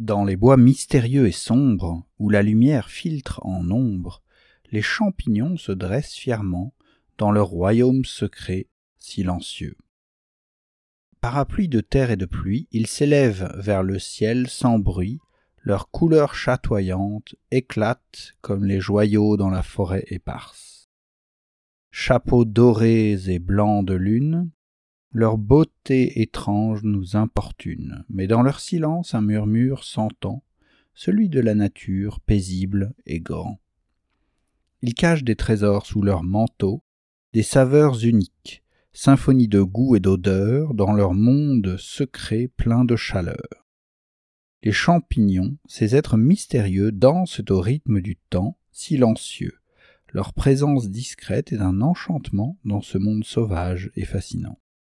Dans les bois mystérieux et sombres, où la lumière filtre en ombre, les champignons se dressent fièrement dans leur royaume secret, silencieux. Parapluie de terre et de pluie, ils s'élèvent vers le ciel sans bruit, leurs couleurs chatoyantes éclatent comme les joyaux dans la forêt éparse. Chapeaux dorés et blancs de lune, leur beauté étrange nous importune, mais dans leur silence un murmure s'entend, celui de la nature paisible et grand. Ils cachent des trésors sous leurs manteaux, des saveurs uniques, symphonie de goût et d'odeur dans leur monde secret plein de chaleur. Les champignons, ces êtres mystérieux, dansent au rythme du temps, silencieux. Leur présence discrète est un enchantement dans ce monde sauvage et fascinant.